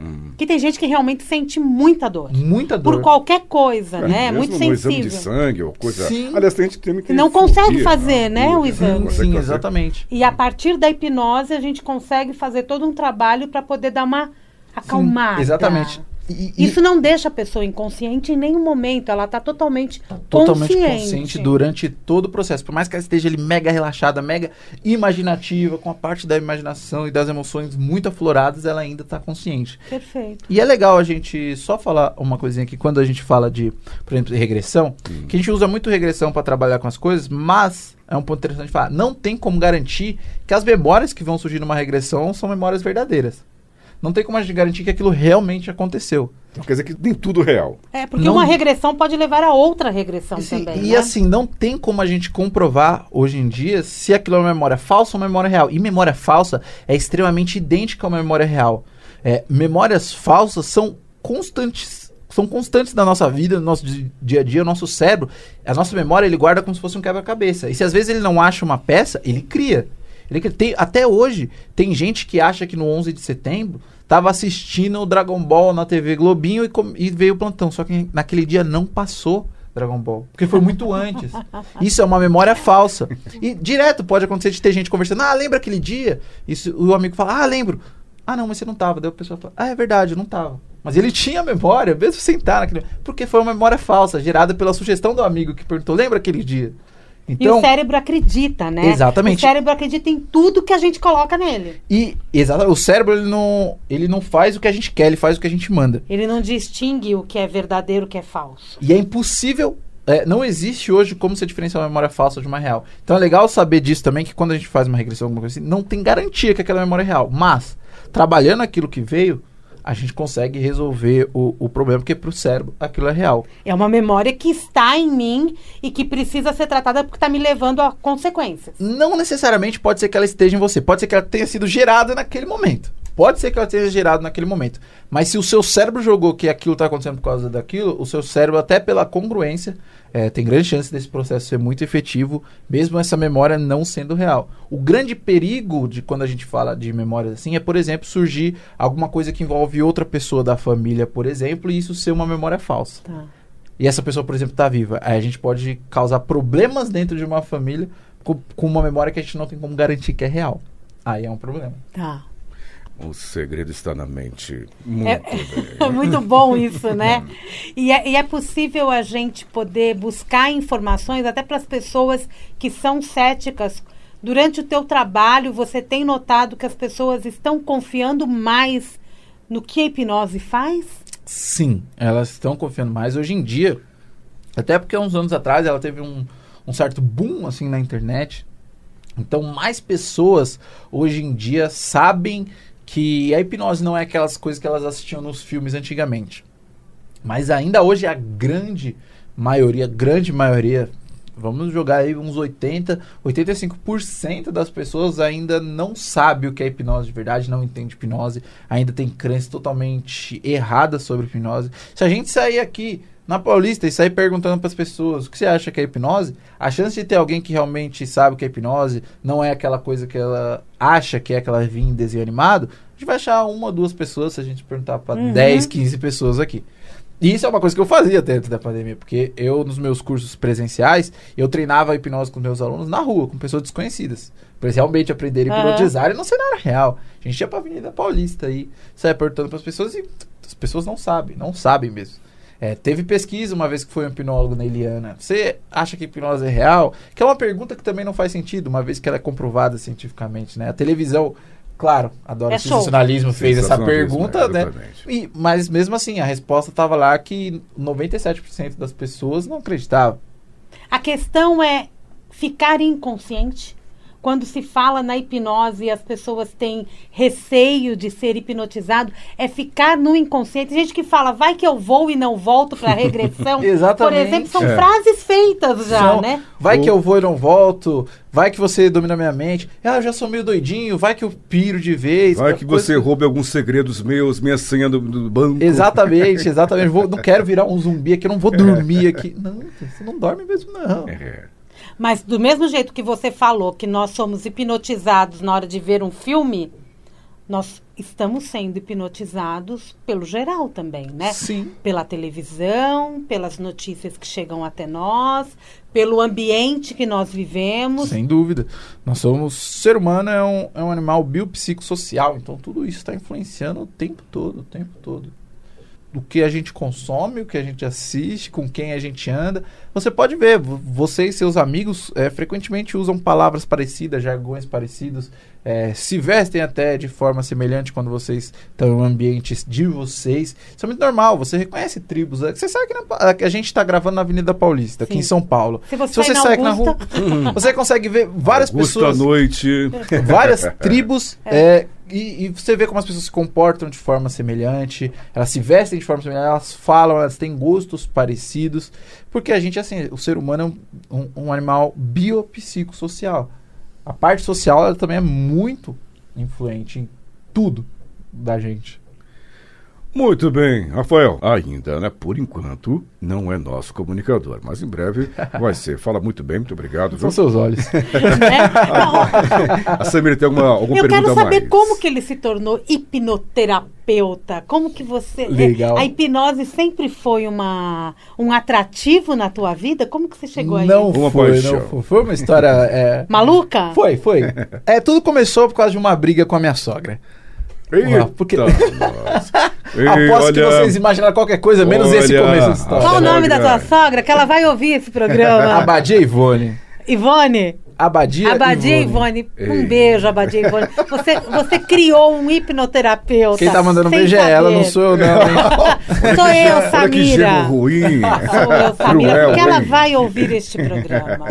Hum. Que tem gente que realmente sente muita dor. Muita dor. Por qualquer coisa, É, né? mesmo Muito no exame de sensível. sangue ou coisa. Sim. Aliás, tem gente que tem que Não fobia, consegue fazer, né, o Não exame. Sim, fazer. exatamente. E a partir da hipnose, a gente consegue fazer todo um trabalho para poder dar uma acalmada. Sim, exatamente. E- e- Isso não deixa a pessoa inconsciente em nenhum momento. Ela está totalmente, totalmente consciente. consciente durante todo o processo. Por mais que ela esteja ali mega relaxada, mega imaginativa, com a parte da imaginação e das emoções muito afloradas, ela ainda está consciente. Perfeito. E é legal a gente só falar uma coisinha aqui, quando a gente fala de, por exemplo, regressão, que a gente usa muito regressão para trabalhar com as coisas, mas é um ponto interessante falar, não tem como garantir que as memórias que vão surgir numa regressão são memórias verdadeiras. Não tem como a gente garantir que aquilo realmente aconteceu. Então, quer dizer que nem tudo real. É, porque Não- uma regressão pode levar a outra regressão E, também. e né? assim, não tem como a gente comprovar hoje em dia se aquilo é uma memória falsa ou uma memória real. E memória falsa é extremamente idêntica a uma memória real. É, memórias falsas são constantes. São constantes da nossa vida, no nosso di- dia a dia, o nosso cérebro. A nossa memória ele guarda como se fosse um quebra-cabeça. E se às vezes ele não acha uma peça, ele cria. Ele cria. Tem, até hoje, tem gente que acha que no 11 de setembro tava assistindo o Dragon Ball na TV Globinho e, e veio o plantão. Só que naquele dia não passou Dragon Ball. Porque foi muito antes. Isso é uma memória falsa. E direto pode acontecer de ter gente conversando. Ah, lembra aquele dia? Isso, o amigo fala, ah, lembro. Ah, não, mas você não tava. Daí o pessoal fala, ah, é verdade, eu não tava. Mas ele tinha memória, mesmo sem estar naquele. Porque foi uma memória falsa, gerada pela sugestão do amigo que perguntou, lembra aquele dia? E Então, o cérebro acredita, né? Exatamente. O cérebro acredita em tudo que a gente coloca nele. e exatamente, o cérebro ele não, ele não faz o que a gente quer, ele faz o que a gente manda. Ele não distingue o que é verdadeiro e o que é falso. E é impossível. é, não existe hoje como você diferenciar uma memória falsa de uma real. Então é legal saber disso também, que quando a gente faz uma regressão, alguma coisa assim, não tem garantia que aquela memória é real. Mas, trabalhando aquilo que veio, a gente consegue resolver o, o problema, porque pro cérebro aquilo é real. É uma memória que está em mim e que precisa ser tratada porque está me levando a consequências. Não necessariamente pode ser que ela esteja em você, pode ser que ela tenha sido gerada naquele momento. Pode ser que ela tenha gerado naquele momento. Mas se o seu cérebro jogou que aquilo está acontecendo por causa daquilo, o seu cérebro, até pela congruência, é, tem grande chance desse processo ser muito efetivo, mesmo essa memória não sendo real. O grande perigo de quando a gente fala de memórias assim é, por exemplo, surgir alguma coisa que envolve outra pessoa da família, por exemplo, e isso ser uma memória falsa. Tá. E essa pessoa, por exemplo, está viva. Aí a gente pode causar problemas dentro de uma família com, com uma memória que a gente não tem como garantir que é real. Aí é um problema. Tá. O segredo está na mente. Muito É, bem. é muito bom isso, né? E é, e é possível a gente poder buscar informações até para as pessoas que são céticas. Durante o teu trabalho, você tem notado que as pessoas estão confiando mais no que a hipnose faz? Sim, elas estão confiando mais. Hoje em dia, até porque há uns anos atrás ela teve um, um certo boom assim na internet. Então, mais pessoas hoje em dia sabem que a hipnose não é aquelas coisas que elas assistiam nos filmes antigamente. Mas ainda hoje a grande maioria, grande maioria, vamos jogar aí uns 80, 85% das pessoas ainda não sabe o que é hipnose de verdade, não entende hipnose, ainda tem crenças totalmente erradas sobre hipnose. Se a gente sair aqui na Paulista e sair perguntando para as pessoas o que você acha que é hipnose, a chance de ter alguém que realmente sabe o que é hipnose, não é aquela coisa que ela acha que é que ela vinha em desenho animado, a gente vai achar uma ou duas pessoas se a gente perguntar para Uhum. 10, 15 pessoas aqui. E isso é uma coisa que eu fazia dentro da pandemia, porque eu, nos meus cursos presenciais, eu treinava a hipnose com meus alunos na rua, com pessoas desconhecidas. Pra eles realmente aprenderem a hipnotizar e não ser nada real. A gente ia pra Avenida Paulista aí, saia perguntando pras pessoas e as pessoas não sabem, não sabem mesmo. É, teve pesquisa uma vez que foi um hipnólogo na Eliana. Você acha que hipnose é real? Que é uma pergunta que também não faz sentido, uma vez que ela é comprovada cientificamente, né? A televisão, claro, adora É o show. sensacionalismo, fez essa Sensacionalismo, pergunta, né? exatamente. E, mas mesmo assim, a resposta estava lá que 97% das pessoas não acreditavam. A questão é ficar inconsciente. Quando se fala na hipnose e as pessoas têm receio de ser hipnotizado, é ficar no inconsciente. Tem gente que fala, vai que eu vou e não volto para regressão. Exatamente. Por exemplo, são É. frases feitas já, São- né? Vai O- que eu vou e não volto. Vai que você domina minha mente. Ah, eu já sou meio doidinho. Vai que eu piro de vez. Vai que Coisa você roube alguns segredos meus, minha senha do, do banco. Exatamente, exatamente. Vou- não quero virar um zumbi aqui, eu não vou dormir aqui. Não, você não dorme mesmo, não. É. Mas do mesmo jeito que você falou que nós somos hipnotizados na hora de ver um filme, nós estamos sendo hipnotizados pelo geral também, né? Sim. Pela televisão, pelas notícias que chegam até nós, pelo ambiente que nós vivemos. Sem dúvida. Nós somos. Ser humano é um, é um animal biopsicossocial, então tudo isso está influenciando o tempo todo, o tempo todo. O que a gente consome, o que a gente assiste, com quem a gente anda. Você pode ver, vo- você e seus amigos eh, frequentemente usam palavras parecidas, jargões parecidos, eh, se vestem até de forma semelhante quando vocês estão em um ambiente de vocês. Isso é muito normal, você reconhece tribos. eh, Você sabe que, na que a gente está gravando na Avenida Paulista, aqui Sim. em São Paulo. Se você, Se você sair na sai aqui na rua, você consegue ver várias Augusta pessoas, à noite. várias tribos, é, e, e você vê como as pessoas se comportam de forma semelhante, elas se vestem de forma semelhante, elas falam, elas têm gostos parecidos, porque a gente, assim, o ser humano é um, um, animal biopsicossocial. A parte social ela também é muito influente em tudo da gente. Muito bem, Rafael. Ainda, né? Por enquanto, não é nosso comunicador, mas em breve vai ser. Fala muito bem, muito obrigado. São Viu? seus olhos. A Samira tem alguma, alguma Eu pergunta quero saber mais? como que ele se tornou hipnoterapeuta. Como que você. Legal. A hipnose sempre foi uma, um atrativo na tua vida? Como que você chegou aí? não Uma foi, paixão. não foi. Foi uma história... é, Maluca? Foi, foi. É, tudo começou por causa de uma briga com a minha sogra. Eita, porque-. Ei, Aposto que olha, vocês imaginaram qualquer coisa, menos esse olha, começo da história. Qual o nome da tua sogra? Que ela vai ouvir esse programa. Abadia Ivone. Ivone? Abadia, Abadia Ivone. Um Ei. beijo, Abadia Ivone. Você, você criou um hipnoterapeuta. Quem tá mandando sem beijo é ela, não sou eu, não. hein? Sou eu, Olha que Samira. ruim. Sou eu, Samira, Cruel, porque ela vai ouvir este programa.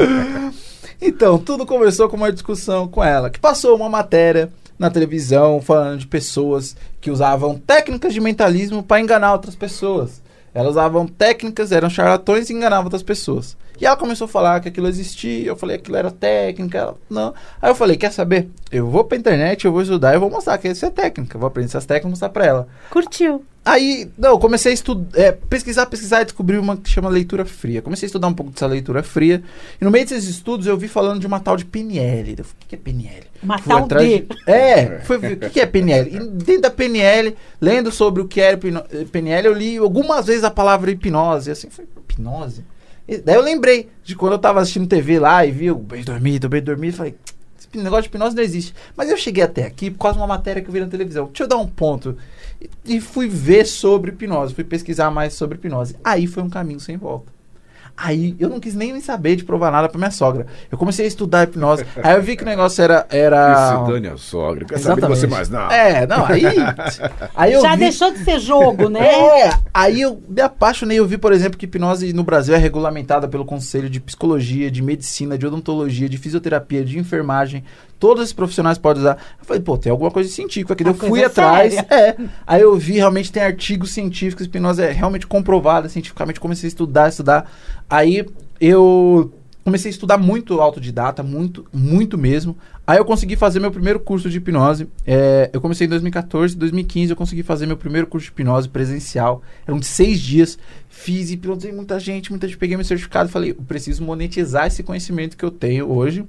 Então, tudo começou com uma discussão com ela, que passou uma matéria na televisão falando de pessoas que usavam técnicas de mentalismo para enganar outras pessoas. Elas usavam técnicas, eram charlatões e enganavam outras pessoas. E ela começou a falar que aquilo existia, eu falei que aquilo era técnica, ela, não. Aí eu falei, quer saber? Eu vou pra internet, eu vou estudar, eu vou mostrar que isso é técnica, eu vou aprender essas técnicas e mostrar pra ela. Curtiu. Aí, não, eu comecei a estudar, é, pesquisar, pesquisar e descobri uma que chama leitura fria. Comecei a estudar um pouco dessa leitura fria. E no meio desses estudos eu vi falando de uma tal de PNL. Eu falei, o que é PNL? Uma Fui tal atrás de. É, fui ver o que é PNL. E dentro da PNL, lendo sobre o que era hipno- eh, PNL, eu li algumas vezes a palavra hipnose. Assim, foi hipnose? E daí eu lembrei de quando eu tava assistindo TV lá e vi o bem dormido, bem dormido, falei, negócio de hipnose não existe. Mas eu cheguei até aqui por causa de uma matéria que eu vi na televisão. Deixa eu dar um ponto. E, e fui ver sobre hipnose, fui pesquisar mais sobre hipnose. Aí foi um caminho sem volta. Aí eu não quis nem saber de provar nada pra minha sogra. Eu comecei a estudar hipnose. Aí eu vi que o negócio era. Que era... se dane a sogra. Quer saber de você mais não. É, não, aí. aí eu Já vi... deixou de ser jogo, né? É, aí eu me apaixonei. Eu vi, por exemplo, que hipnose no Brasil é regulamentada pelo Conselho de Psicologia, de Medicina, de Odontologia, de Fisioterapia, de Enfermagem. Todos esses profissionais podem usar. Eu falei, pô, tem alguma coisa científica aqui. Uma Eu fui atrás. séria. É. Aí eu vi, realmente tem artigos científicos, hipnose é realmente comprovada cientificamente. Comecei a estudar, estudar. Aí eu comecei a estudar muito autodidata, muito, muito mesmo. Aí eu consegui fazer meu primeiro curso de hipnose. É, eu comecei em 2014, 2015 eu consegui fazer meu primeiro curso de hipnose presencial. Eram de seis dias. Fiz e hipnotizei muita gente, muita gente. Peguei meu certificado e falei, eu preciso monetizar esse conhecimento que eu tenho hoje.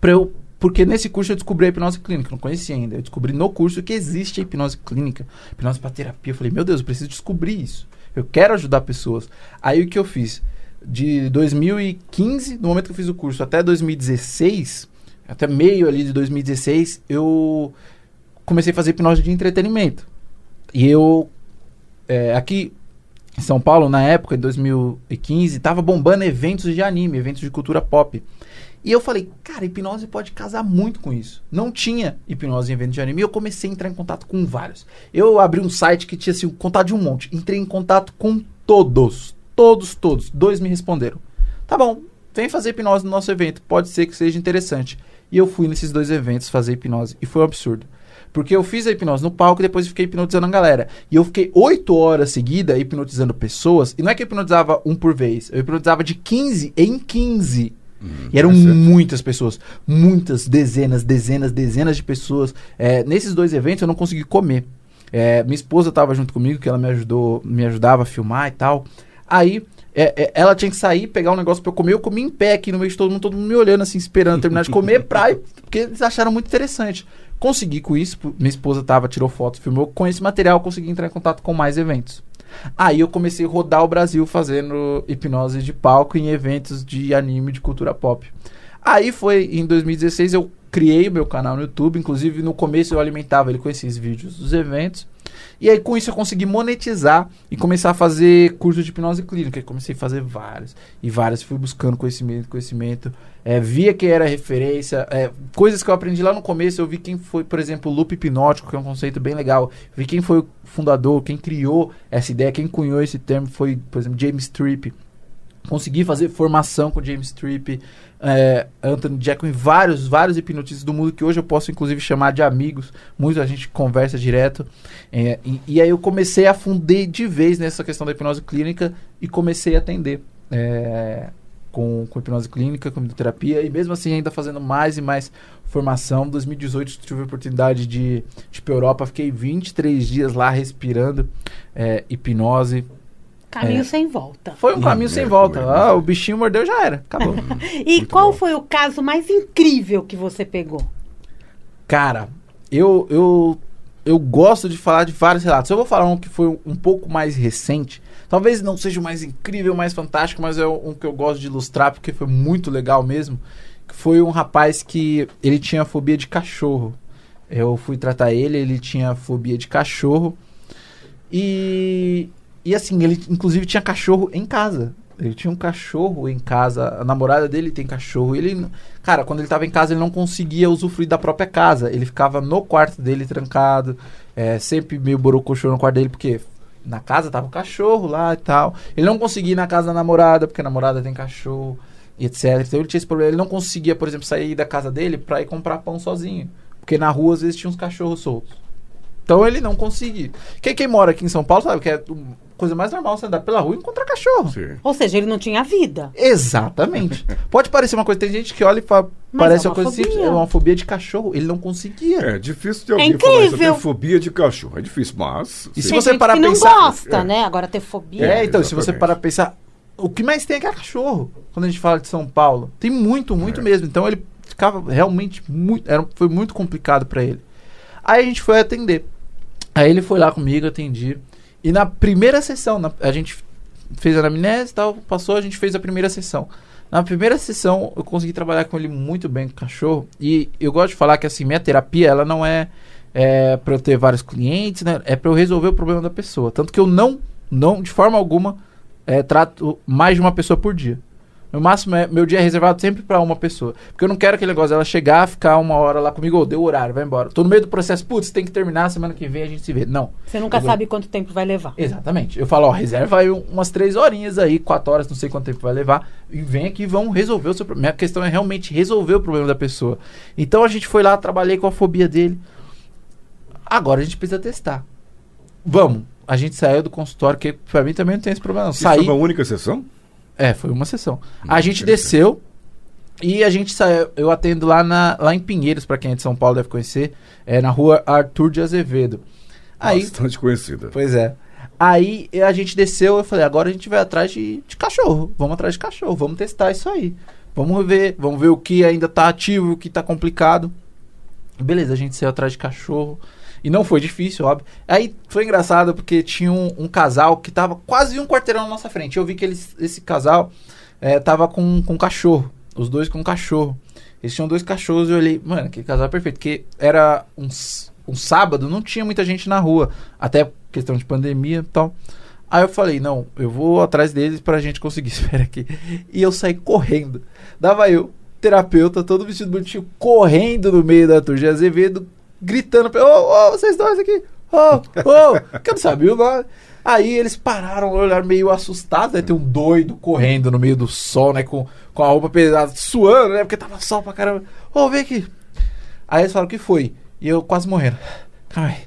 Pra eu, porque nesse curso eu descobri a hipnose clínica, não conhecia ainda. Eu descobri no curso que existe a hipnose clínica, hipnose para terapia. Eu falei, meu Deus, eu preciso descobrir isso. Eu quero ajudar pessoas. Aí o que eu fiz? De 2015, no momento que eu fiz o curso, até 2016, até meio ali de 2016, eu comecei a fazer hipnose de entretenimento. E eu, é, aqui São Paulo, na época, em 2015, tava bombando eventos de anime, eventos de cultura pop. E eu falei, cara, hipnose pode casar muito com isso. Não tinha hipnose em eventos de anime. Eu comecei a entrar em contato com vários. Eu abri um site que tinha assim, contato de um monte. Entrei em contato com todos. Todos, todos. Dois me responderam. Tá bom, vem fazer hipnose no nosso evento, pode ser que seja interessante. E eu fui nesses dois eventos fazer hipnose e foi um absurdo. Porque eu fiz a hipnose no palco e depois fiquei hipnotizando a galera. E eu fiquei oito horas seguidas hipnotizando pessoas. E não é que eu hipnotizava um por vez, eu hipnotizava de 15 em 15. Hum, e eram muitas pessoas, muitas, dezenas, dezenas, dezenas de pessoas. É, nesses dois eventos eu não consegui comer. É, minha esposa estava junto comigo, que ela me ajudou, me ajudava a filmar e tal. Aí é, é, ela tinha que sair, pegar um negócio para eu comer. Eu comi em pé aqui no meio de todo mundo, todo mundo me olhando assim, esperando terminar de comer, pra, porque eles acharam muito interessante. Consegui com isso, minha esposa tava, tirou foto, filmou. Com esse material, consegui entrar em contato com mais eventos. Aí eu comecei a rodar o Brasil fazendo hipnose de palco em eventos de anime de cultura pop. Aí foi em 2016 eu criei o meu canal no YouTube, inclusive no começo eu alimentava ele com esses vídeos dos eventos. E aí com isso eu consegui monetizar e começar a fazer cursos de hipnose clínica. comecei a fazer vários e vários, fui buscando conhecimento, conhecimento, é, via que era referência, é, coisas que eu aprendi lá no começo, eu vi quem foi, por exemplo, o loop hipnótico, que é um conceito bem legal. Vi quem foi o fundador, quem criou essa ideia, quem cunhou esse termo foi, por exemplo, James Tripp consegui fazer formação com James Tripp, é, Anthony Jackson e vários, vários hipnotistas do mundo que hoje eu posso inclusive chamar de amigos. Muita a gente conversa direto. É, e, e, aí eu comecei a fundir de vez nessa questão da hipnose clínica e comecei a atender. É, com, com hipnose clínica, com hipnoterapia, e mesmo assim ainda fazendo mais e mais formação. Em 2018 tive a oportunidade de, de ir para Europa, fiquei 23 dias lá respirando é, hipnose, Caminho é. sem volta. Foi um caminho sem volta. Ah, o bichinho mordeu já era. Acabou. e Muito qual bom. foi o caso mais incrível que você pegou? Cara, eu, eu, eu gosto de falar de vários relatos. Eu vou falar um que foi um, um pouco mais recente. Talvez não seja o mais incrível, mais fantástico, mas é um que eu gosto de ilustrar porque foi muito legal mesmo. Foi um rapaz que ele tinha fobia de cachorro. Eu fui tratar ele, ele tinha fobia de cachorro. E e assim, ele inclusive tinha cachorro em casa. Ele tinha um cachorro em casa. A namorada dele tem cachorro. Ele, cara, quando ele estava em casa, ele não conseguia usufruir da própria casa. Ele ficava no quarto dele trancado, é, sempre meio borocochô no quarto dele, porque na casa tava o cachorro lá e tal. Ele não conseguia ir na casa da namorada, porque a namorada tem cachorro e etc. Então ele tinha esse problema. Ele não conseguia, por exemplo, sair da casa dele para ir comprar pão sozinho. Porque na rua às vezes tinha uns cachorros soltos. Então ele não conseguia. Quem, quem mora aqui em São Paulo sabe que é coisa mais normal você andar pela rua e encontrar cachorro. Sim. Ou seja, ele não tinha vida. Exatamente. Pode parecer uma coisa, tem gente que olha e fala, Mas parece é uma, uma coisa assim, é uma fobia de cachorro. Ele não conseguia. É difícil de alguém é falar isso, eu fobia de cachorro. É difícil, mas... E se você parar que pensar... não gosta, é. né? Agora ter fobia. É, então, se você parar pensar, o que mais tem é, é cachorro. Quando a gente fala de São Paulo. Tem muito, muito é. mesmo. Então ele ficava realmente muito... Era, foi muito complicado para ele. Aí a gente foi atender. Aí ele foi lá comigo, atendi. E na primeira sessão, na, a gente fez a anamnese e tal, passou, a gente fez a primeira sessão. Na primeira sessão, eu consegui trabalhar com ele muito bem, com o cachorro. E eu gosto de falar que assim, minha terapia, ela não é, é para eu ter vários clientes, né? É para eu resolver o problema da pessoa. Tanto que eu não, não de forma alguma, é, trato mais de uma pessoa por dia. No máximo, é, meu dia é reservado sempre para uma pessoa. Porque eu não quero aquele negócio dela chegar, ficar uma hora lá comigo, oh, deu horário, vai embora. Tô no meio do processo, putz, tem que terminar, semana que vem a gente se vê. Não. Você nunca eu sabe vou... quanto tempo vai levar. Exatamente. Eu falo, ó, reserva aí umas três horinhas aí, quatro horas, não sei quanto tempo vai levar. E vem aqui e vamos resolver o seu problema. Minha questão é realmente resolver o problema da pessoa. Então a gente foi lá, trabalhei com a fobia dele. Agora a gente precisa testar. Vamos. A gente saiu do consultório, que pra mim também não tem esse problema. Isso Saí... foi uma única sessão? É, foi uma sessão. Hum, a gente desceu e a gente saiu. Eu atendo lá, na, lá em Pinheiros, para quem é de São Paulo deve conhecer, é na rua Arthur de Azevedo. Aí, Bastante conhecida. Pois é. Aí a gente desceu, eu falei, agora a gente vai atrás de, de cachorro. Vamos atrás de cachorro, vamos testar isso aí. Vamos ver, vamos ver o que ainda tá ativo, o que tá complicado. Beleza, a gente saiu atrás de cachorro. E não foi difícil, óbvio. Aí foi engraçado porque tinha um, um casal que tava quase um quarteirão na nossa frente. Eu vi que eles, esse casal é, tava com, com um cachorro. Os dois com um cachorro. Eles tinham dois cachorros e eu olhei, mano, que casal perfeito. Porque era um, um sábado, não tinha muita gente na rua. Até questão de pandemia e tal. Aí eu falei, não, eu vou atrás deles pra gente conseguir. Espera aqui. E eu saí correndo. Dava eu, terapeuta, todo vestido bonitinho, correndo no meio da de Azevedo, gritando, ô, oh, oh, vocês dois aqui, ô, oh, ô, oh, que eu não sabia o nome. Aí eles pararam, olharam meio assustados, aí tem um doido correndo no meio do sol, né? Com, com a roupa pesada, suando, né? Porque tava sol pra caramba. Ô, vem aqui. Aí eles falaram, o que foi? E eu quase morrendo. Calma aí.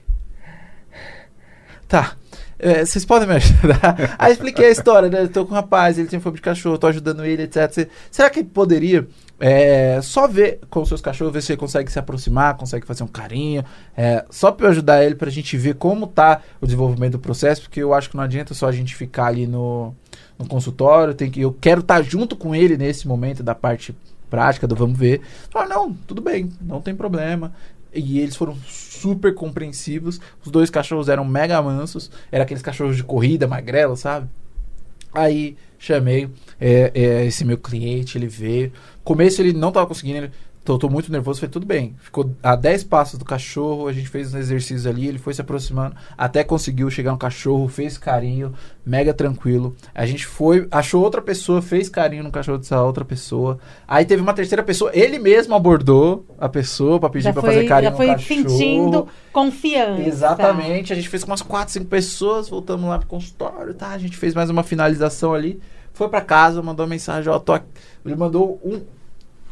Tá. É, vocês podem me ajudar? Aí expliquei a história, né? Eu tô com um rapaz, ele tem fome de cachorro, tô ajudando ele, etc. Será que poderia é, só ver com os seus cachorros, ver se ele consegue se aproximar, consegue fazer um carinho, é, só eu ajudar ele, pra gente ver como tá o desenvolvimento do processo, porque eu acho que não adianta só a gente ficar ali no, no consultório, tem que, eu quero estar junto com ele nesse momento da parte prática do vamos ver. Ah, não, tudo bem, não tem problema. E eles foram super compreensivos. Os dois cachorros eram mega mansos. Era aqueles cachorros de corrida, magrelo, sabe? Aí chamei é, é, esse meu cliente, ele veio. Começo ele não tava conseguindo, ele, tô, tô muito nervoso, foi tudo bem. Ficou a 10 passos do cachorro, a gente fez uns exercícios ali, ele foi se aproximando, até conseguiu chegar no cachorro, fez carinho, mega tranquilo. A gente foi, achou outra pessoa, fez carinho no cachorro dessa outra pessoa. Aí teve uma terceira pessoa, ele mesmo abordou a pessoa pra pedir foi, fazer carinho já foi no cachorro. sentindo confiança. Exatamente. A gente fez com umas 4, 5 pessoas, voltamos lá pro consultório, tá? A gente fez mais uma finalização ali. Foi pra casa, mandou uma mensagem, ó, tô aqui. Ele mandou um.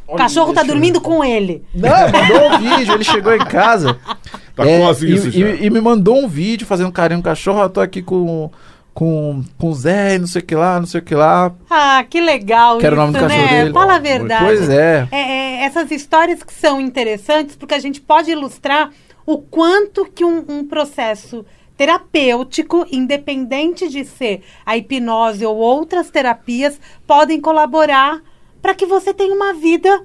O cachorro tá dormindo com ele. Não, mandou um vídeo, ele chegou em casa. Tá é, quase e, isso e- já. e me mandou um vídeo fazendo carinho no cachorro, eu tô aqui com. Com, com o Zé, não sei o que lá, não sei o que lá. Ah, que legal Que era o nome do isso, cachorro né? dele. Fala a verdade. Pois é. É, é, essas histórias que são interessantes porque a gente pode ilustrar o quanto que um, um processo terapêutico, independente de ser a hipnose ou outras terapias, podem colaborar para que você tenha uma vida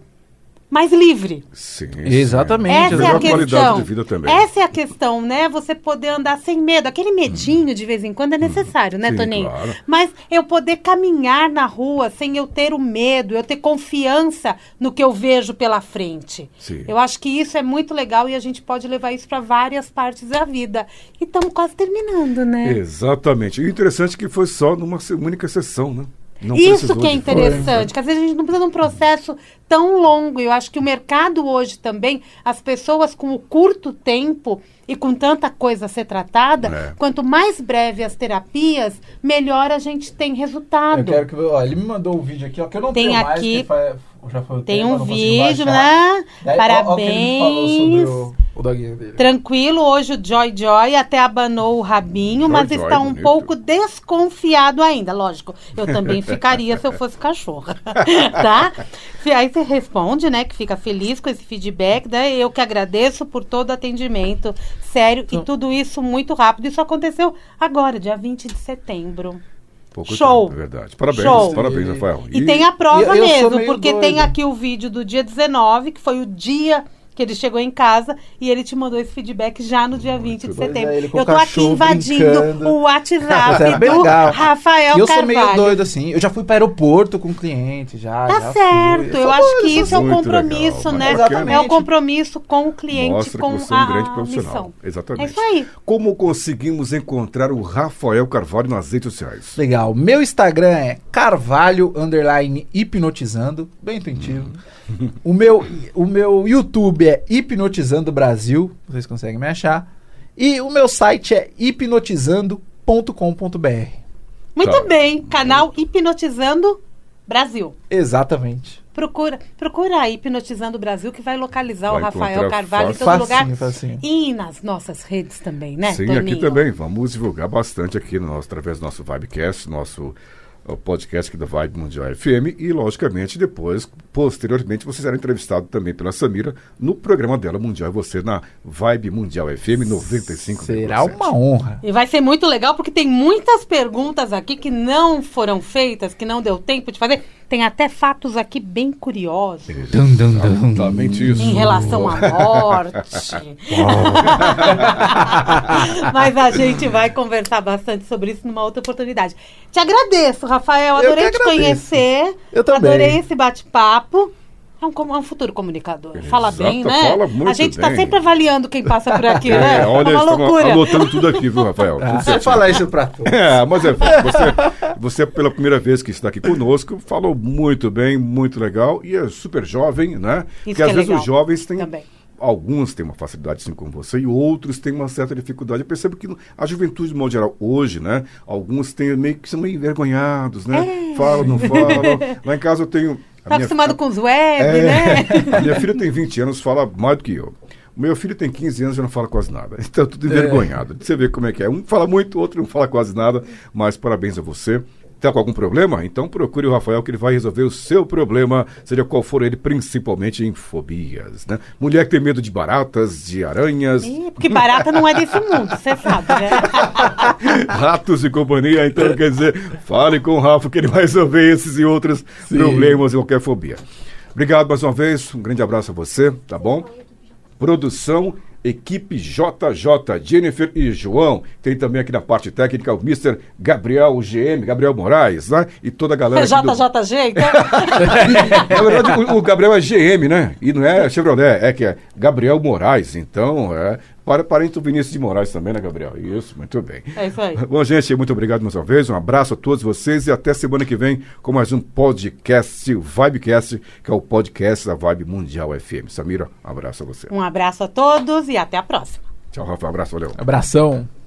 mais livre. Sim, Exatamente. Essa é a Melhor qualidade questão. de vida também. Essa é a questão, né? Você poder andar sem medo. Aquele medinho de vez em quando é necessário, né, Sim, Toninho? claro. Mas eu poder caminhar na rua sem eu ter o medo, eu ter confiança no que eu vejo pela frente. Sim. Eu acho que isso é muito legal e a gente pode levar isso para várias partes da vida. E estamos quase terminando, né? Exatamente. E o interessante é que foi só numa única sessão, né? Não Isso que é de interessante, que às vezes a gente não precisa de um processo tão longo. Eu acho que o mercado hoje também, as pessoas com o curto tempo e com tanta coisa a ser tratada, É. quanto mais breve as terapias, melhor a gente tem Eu resultado. quero que. Ó, ele me mandou um vídeo aqui, ó, que eu não Tem tenho mais, aqui- que fa- já foi o Tem tempo, eu um vídeo, né? Aí, ó, ó o doguinho dele. Tranquilo, hoje o Joy Joy até abanou o rabinho, Joy mas Joy, está um bonito. pouco desconfiado ainda. Lógico, eu também ficaria se eu fosse cachorra, tá? Aí você responde, né, que fica feliz com esse feedback, né? Eu que agradeço por todo o atendimento, sério, Então- e tudo isso muito rápido. Isso aconteceu agora, dia 20 de setembro. Pouco Show. tempo, é verdade. Parabéns, Show. parabéns, E- Rafael. E, tem a prova e mesmo, porque doido. tem aqui o vídeo do dia 19, que foi o dia que ele chegou em casa e ele te mandou esse feedback já no dia 20 de é, setembro. com eu o tô aqui invadindo brincando. o WhatsApp É do legal. Rafael E eu sou meio Carvalho. doido assim. Eu já fui para aeroporto com cliente, já. Tá já certo, fui. eu sou acho que isso é o muito compromisso, legal, né? bacana. É o compromisso com o cliente, Mostra com que você é a, um grande a profissional. missão. Exatamente. É isso aí. Como conseguimos encontrar o Rafael Carvalho nas redes sociais? Legal. Meu Instagram é carvalho underline hipnotizando, bem intuitivo. O meu o meu YouTube é hipnotizando Brasil, vocês conseguem me achar. E o meu site é hipnotizando.com.br. Muito Tá. bem, canal Hipnotizando Brasil. Exatamente. Procura, procura aí Hipnotizando Brasil que vai localizar Vai o Rafael Carvalho em fácil. todo lugar. Facinho. E nas nossas redes também, né, Sim, Toninho? aqui também. Vamos divulgar bastante aqui no nosso, através do nosso Vibecast, nosso ó, podcast aqui da Vibe Mundial FM. E, logicamente, depois, posteriormente, você será entrevistado também pela Samira no programa dela Mundial e você na Vibe Mundial FM 95. Será uma honra. E vai ser muito legal porque tem muitas perguntas aqui que não foram feitas, que não deu tempo de fazer. Tem até fatos aqui bem curiosos Dum, dum, dum, Exatamente isso. em relação à morte. Mas a gente vai conversar bastante sobre isso numa outra oportunidade. Te agradeço, Rafael. Adorei te conhecer. Eu também. Adorei esse bate-papo. É um, com- é um futuro comunicador. Fala Exato, bem, né? fala muito a gente tá bem. sempre avaliando quem passa por aqui, né? É, olha, é uma loucura. anotando tudo aqui, viu, Rafael? Ah, você fala isso pra tu. É, mas é, você, você, pela primeira vez que está aqui conosco, falou muito bem, muito legal, e é super jovem, né? Isso Porque às que é vezes legal. os jovens têm Também. alguns têm uma facilidade assim como você e outros têm uma certa dificuldade. Eu percebo que a juventude, de modo geral, hoje, né? Alguns têm meio que são meio envergonhados, né? É. Falam, não falam. Lá em casa eu tenho. Tá minha- acostumado a- com os web, é, né? A minha filha tem 20 anos, fala mais do que eu. O meu filho tem 15 anos e não fala quase nada. Então, tudo envergonhado. Você vê como é que é. Um fala muito, o outro não fala quase nada. Mas parabéns a você. Está com algum problema? Então procure o Rafael que ele vai resolver o seu problema, seja qual for ele, principalmente em fobias. Né? Mulher que tem medo de baratas, de aranhas, Ih, Porque barata não é desse mundo, você sabe, né? ratos e companhia. Então, quer dizer, fale com o Rafa que ele vai resolver esses e outros Sim. problemas e qualquer fobia. Obrigado mais uma vez, um grande abraço a você, tá bom? Produção, equipe JJ, Jennifer e João. Tem também aqui na parte técnica o Mr. Gabriel GM, Gabriel Moraes, né? E toda a galera. do- JJG, então. Na verdade, o, o Gabriel é GM, né? E não é Chevrolet, é que é Gabriel Moraes. Então, é. Para, parente do Vinícius de Moraes também, né, Gabriel? Isso, muito bem. É isso aí. Bom, gente, muito obrigado mais uma vez. Um abraço a todos vocês e até semana que vem com mais um podcast, o Vibecast, que é o podcast da Vibe Mundial FM. Samira, um abraço a você. Um abraço a todos e até a próxima. Tchau, Rafa. Um abraço, valeu. Abração.